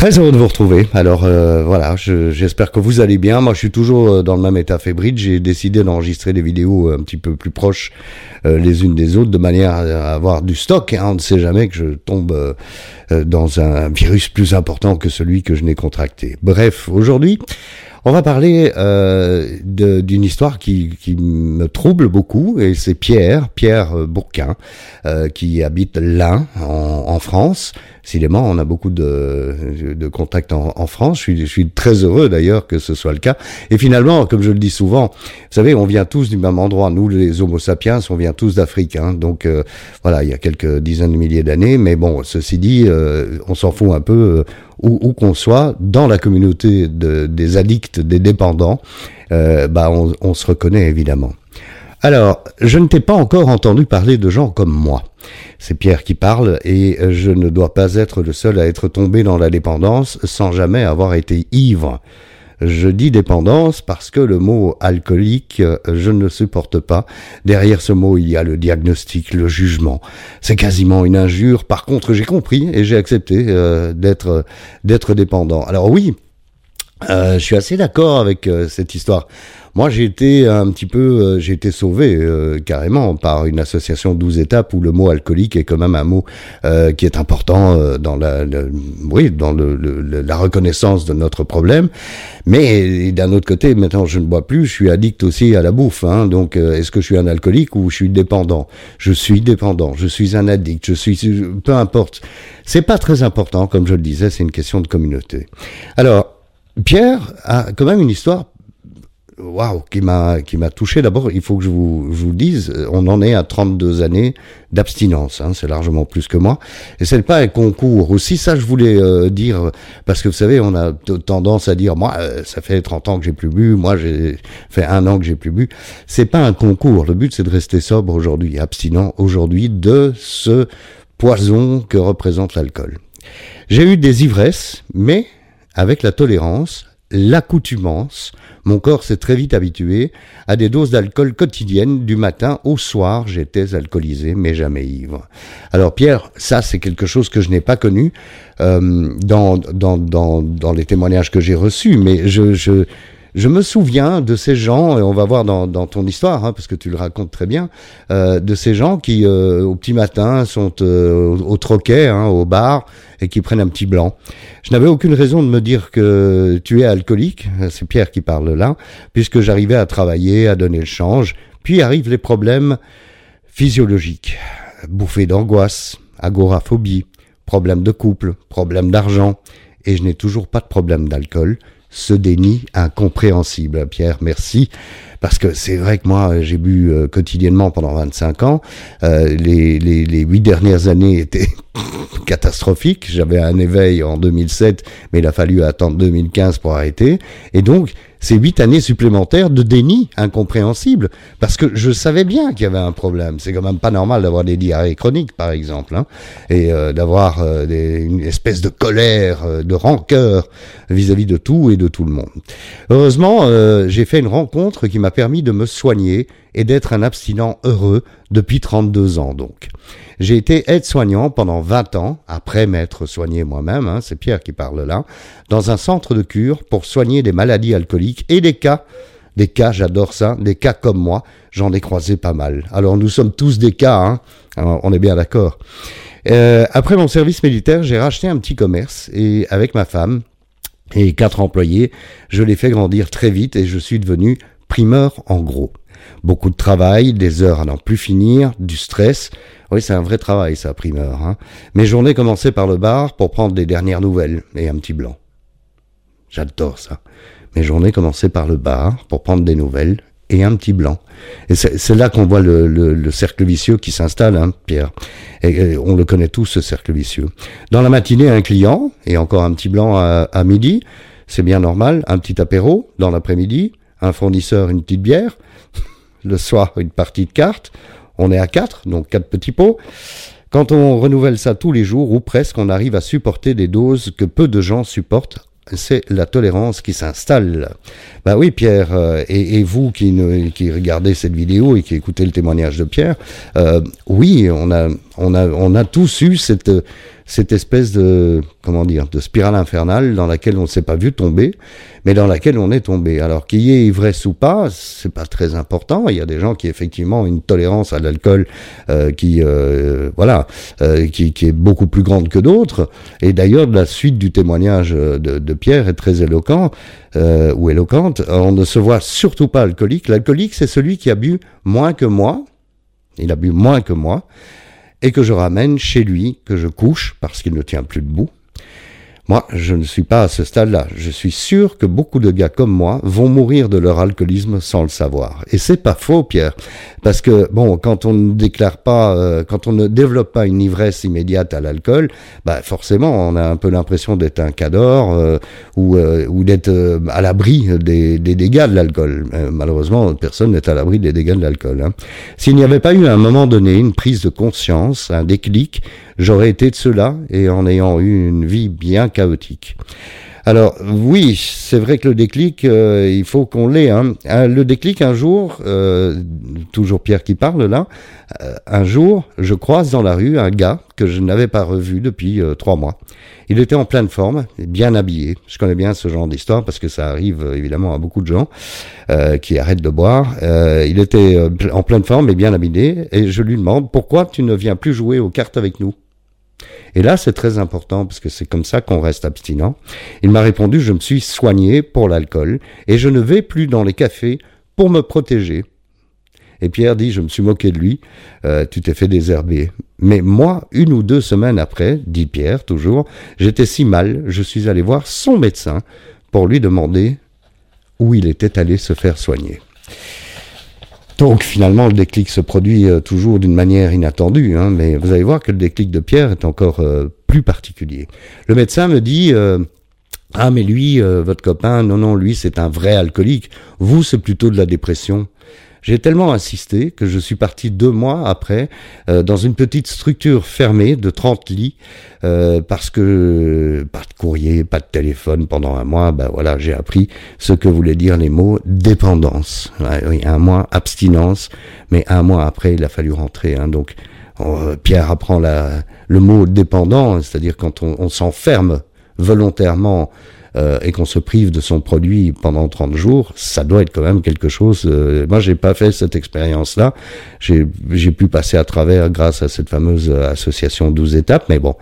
Très heureux de vous retrouver. Alors euh, voilà, j'espère que vous allez bien. Moi, je suis toujours euh, dans le même état fébrile. J'ai décidé d'enregistrer des vidéos un petit peu plus proches euh, les unes des autres, de manière à avoir du stock. Hein. On ne sait jamais que je tombe dans un virus plus important que celui que je n'ai contracté. Bref, aujourd'hui, on va parler euh, d'une histoire qui, qui, me trouble beaucoup, et c'est Pierre, Pierre Bourquin, euh, qui habite là, en, en, France. Décidément, on a beaucoup de, de contacts en, en, France. Je suis, je suis très heureux d'ailleurs que ce soit le cas. Et finalement, comme je le dis souvent, vous savez, on vient tous du même endroit. Nous, les Homo sapiens, on vient tous d'Afrique. Hein. Donc euh, voilà, il y a quelques dizaines de milliers d'années. Mais bon, ceci dit, euh, on s'en fout un peu où, qu'on soit, dans la communauté de, des addicts, des dépendants, euh, bah on, on, se reconnaît évidemment. Alors, je ne t'ai pas encore entendu parler de gens comme moi. C'est Pierre qui parle et je ne dois pas être le seul à être tombé dans la dépendance sans jamais avoir été ivre. Je dis dépendance parce que le mot alcoolique, je ne le supporte pas. Derrière ce mot, il y a le diagnostic, le jugement. C'est quasiment une injure. Par contre, j'ai compris et j'ai accepté euh, d'être d'être dépendant. Alors oui, euh, je suis assez d'accord avec euh, cette histoire. Moi, j'ai été un petit peu, euh, j'ai été sauvé euh, carrément par une association 12 étapes où le mot alcoolique est quand même un mot euh, qui est important dans la, oui, dans le, la reconnaissance de notre problème. Mais d'un autre côté, maintenant, je ne bois plus, je suis addict aussi à la bouffe. Hein, donc, est-ce que je suis un alcoolique ou je suis dépendant? Je suis dépendant, je suis un addict, je suis, peu importe. C'est pas très important, comme je le disais, c'est une question de communauté. Alors. Pierre a quand même une histoire waouh, qui m'a qui m'a touché. D'abord, il faut que je vous, je vous dise, on en est à 32 années d'abstinence. Hein, c'est largement plus que moi. Et c'est pas un concours. Aussi, ça, je voulais euh, dire parce que vous savez, on a tendance à dire, moi, euh, ça fait 30 ans que j'ai plus bu. Moi, j'ai fait un an que j'ai plus bu. C'est pas un concours. Le but, c'est de rester sobre aujourd'hui, abstinent aujourd'hui de ce poison que représente l'alcool. J'ai eu des ivresses, mais avec la tolérance, l'accoutumance, mon corps s'est très vite habitué à des doses d'alcool quotidiennes du matin au soir. J'étais alcoolisé, mais jamais ivre. Alors Pierre, ça c'est quelque chose que je n'ai pas connu euh, dans, dans, dans, dans les témoignages que j'ai reçus, mais je, je je me souviens de ces gens, et on va voir dans, dans ton histoire, hein, parce que tu le racontes très bien, euh, de ces gens qui, euh, au petit matin, sont euh, au, troquet, hein, au bar, et qui prennent un petit blanc. Je n'avais aucune raison de me dire que tu es alcoolique, c'est Pierre qui parle là, puisque j'arrivais à travailler, à donner le change, puis arrivent les problèmes physiologiques, bouffées d'angoisse, agoraphobie, problèmes de couple, problèmes d'argent, et je n'ai toujours pas de problème d'alcool ce déni incompréhensible. Pierre, merci. Parce que c'est vrai que moi, j'ai bu euh, quotidiennement pendant 25 ans. Euh, les, les, les huit dernières années étaient catastrophiques. J'avais un éveil en 2007, mais il a fallu attendre 2015 pour arrêter. Et donc, ces huit années supplémentaires de déni incompréhensible, parce que je savais bien qu'il y avait un problème. C'est quand même pas normal d'avoir des diarrhées chroniques, par exemple, hein, et euh, d'avoir euh, une espèce de colère, euh, de rancœur vis-à-vis de tout et de tout le monde. Heureusement, j'ai fait une rencontre qui m'a permis de me soigner et d'être un abstinent heureux depuis 32 ans donc. J'ai été aide-soignant pendant 20 ans, après m'être soigné moi-même, hein, c'est Pierre qui parle là, dans un centre de cure pour soigner des maladies alcooliques et des cas, des cas, j'adore ça, des cas comme moi, j'en ai croisé pas mal. Alors nous sommes tous des cas, hein, on est bien d'accord. Euh, après mon service militaire, j'ai racheté un petit commerce et avec ma femme et quatre employés, je l'ai fait grandir très vite et je suis devenu primeur en gros. Beaucoup de travail, des heures à n'en plus finir, du stress. Oui, c'est un vrai travail, ça, primeur. Hein. Mes journées commençaient par le bar pour prendre des dernières nouvelles et un petit blanc. J'adore ça. Mes journées commençaient par le bar pour prendre des nouvelles et un petit blanc. Et c'est là qu'on voit le, cercle vicieux qui s'installe, hein, Pierre. Et, on le connaît tous, ce cercle vicieux. Dans la matinée, un client et encore un petit blanc à, à midi. C'est bien normal. Un petit apéro dans l'après-midi. Un fournisseur, une petite bière le soir une partie de cartes. On est à quatre, donc quatre petits pots. Quand on renouvelle ça tous les jours, ou presque, on arrive à supporter des doses que peu de gens supportent. C'est la tolérance qui s'installe. Bah oui, Pierre, euh, et, vous qui, qui regardez cette vidéo et qui écoutez le témoignage de Pierre, euh, oui, on a, on a, on a tous eu cette, cette espèce de, comment dire, de spirale infernale dans laquelle on ne s'est pas vu tomber, mais dans laquelle on est tombé. Alors qu'il y ait ivresse ou pas, c'est pas très important. Il y a des gens qui effectivement ont une tolérance à l'alcool euh, qui, euh, voilà, euh, qui, qui, est beaucoup plus grande que d'autres. Et d'ailleurs, la suite du témoignage de, de Pierre est très éloquent ou éloquente. On ne se voit surtout pas alcoolique. L'alcoolique, c'est celui qui a bu moins que moi. Il a bu moins que moi et que je ramène chez lui, que je couche parce qu'il ne tient plus debout, moi, je ne suis pas à ce stade-là. Je suis sûr que beaucoup de gars comme moi vont mourir de leur alcoolisme sans le savoir. Et c'est pas faux, Pierre, parce que bon, quand on ne déclare pas, euh, quand on ne développe pas une ivresse immédiate à l'alcool, bah forcément, on a un peu l'impression d'être un cador euh, ou, euh, ou d'être à l'abri des, des, dégâts de l'alcool. malheureusement, personne n'est à l'abri des dégâts de l'alcool. Hein. S'il n'y avait pas eu à un moment donné une prise de conscience, un déclic, j'aurais été de cela et en ayant eu une vie bien chaotique. Alors oui, c'est vrai que le déclic, euh, il faut qu'on l'ait. Hein. Le déclic, un jour, euh, toujours Pierre qui parle là, euh, un jour, je croise dans la rue un gars que je n'avais pas revu depuis trois mois. Il était en pleine forme, bien habillé. Je connais bien ce genre d'histoire parce que ça arrive évidemment à beaucoup de gens qui arrêtent de boire. il était en pleine forme et bien habillé et je lui demande pourquoi tu ne viens plus jouer aux cartes avec nous? Et là, c'est très important parce que c'est comme ça qu'on reste abstinent. Il m'a répondu, je me suis soigné pour l'alcool et je ne vais plus dans les cafés pour me protéger. Et Pierre dit, je me suis moqué de lui, euh, tu t'es fait désherber. Mais moi, une ou deux semaines après, dit Pierre toujours, j'étais si mal, je suis allé voir son médecin pour lui demander où il était allé se faire soigner. Donc finalement, le déclic se produit euh, toujours d'une manière inattendue, hein, mais vous allez voir que le déclic de Pierre est encore euh, plus particulier. Le médecin me dit euh, ah mais lui, votre copain, non non, lui c'est un vrai alcoolique. Vous c'est plutôt de la dépression. J'ai tellement insisté que je suis parti deux mois après euh, dans une petite structure fermée de 30 lits euh, parce que pas de courrier, pas de téléphone pendant un mois. Ben voilà, j'ai appris ce que voulaient dire les mots dépendance. oui, un mois abstinence, mais un mois après il a fallu rentrer. Hein, donc Pierre apprend la, le mot dépendant, c'est-à-dire quand on s'enferme volontairement euh, et qu'on se prive de son produit pendant 30 jours, ça doit être quand même quelque chose. Euh, moi, j'ai pas fait cette expérience-là. J'ai pu passer à travers grâce à cette fameuse association 12 étapes, mais bon,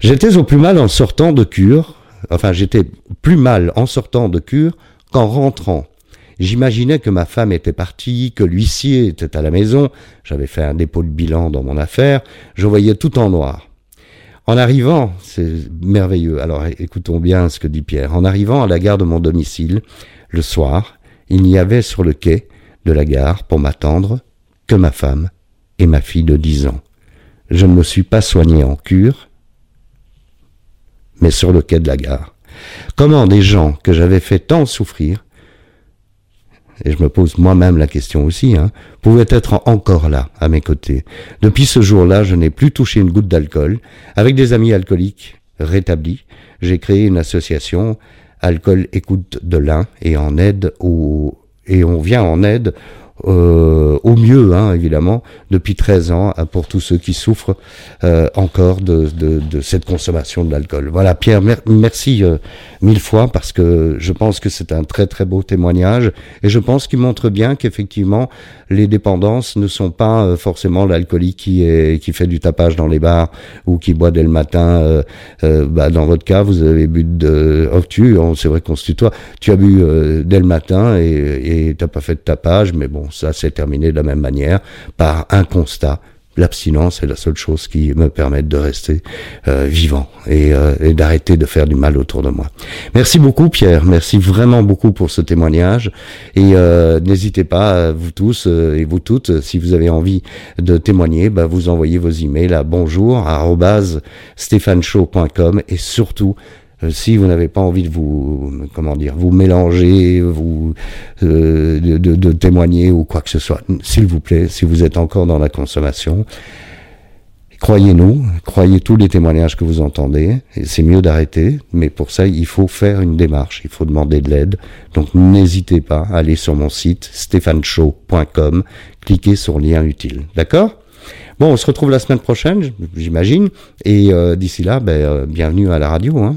j'étais au plus mal en sortant de cure. Enfin, j'étais plus mal en sortant de cure qu'en rentrant. J'imaginais que ma femme était partie, que l'huissier était à la maison, j'avais fait un dépôt de bilan dans mon affaire, je voyais tout en noir. En arrivant, c'est merveilleux, alors écoutons bien ce que dit Pierre, en arrivant à la gare de mon domicile, le soir, il n'y avait sur le quai de la gare pour m'attendre que ma femme et ma fille de dix ans. Je ne me suis pas soigné en cure, mais sur le quai de la gare. Comment des gens que j'avais fait tant souffrir et je me pose moi-même la question aussi, hein, pouvait être encore là, à mes côtés. Depuis ce jour-là, je n'ai plus touché une goutte d'alcool. Avec des amis alcooliques rétablis, j'ai créé une association Alcool Écoute de l'un et en aide au, et on vient en aide euh, au mieux, hein, évidemment, depuis 13 ans, hein, pour tous ceux qui souffrent euh, encore de, de, de, cette consommation de l'alcool. Voilà, Pierre, merci euh, mille fois parce que je pense que c'est un très très beau témoignage et je pense qu'il montre bien qu'effectivement les dépendances ne sont pas euh, forcément l'alcoolique qui qui fait du tapage dans les bars ou qui boit dès le matin. bah, dans votre cas, vous avez bu de oh, tu, c'est vrai qu'on se tutoie. Tu as bu dès le matin et t'as pas fait de tapage, mais bon ça s'est terminé de la même manière, par un constat. L'abstinence est la seule chose qui me permette de rester euh, vivant euh, et, d'arrêter de faire du mal autour de moi. Merci beaucoup Pierre, merci vraiment beaucoup pour ce témoignage et euh, n'hésitez pas vous tous et vous toutes si vous avez envie de témoigner, bah, vous envoyez vos emails à bonjour et surtout si vous n'avez pas envie de vous, comment dire, vous mélanger, vous euh, de, témoigner ou quoi que ce soit, s'il vous plaît, si vous êtes encore dans la consommation, croyez-nous, croyez tous les témoignages que vous entendez, et c'est mieux d'arrêter, mais pour ça, il faut faire une démarche, il faut demander de l'aide. Donc n'hésitez pas à aller sur mon site stéphaneshow.com, cliquez sur lien utile. D'accord? Bon, on se retrouve la semaine prochaine, j'imagine. Et d'ici là, ben, bienvenue à la radio. Hein.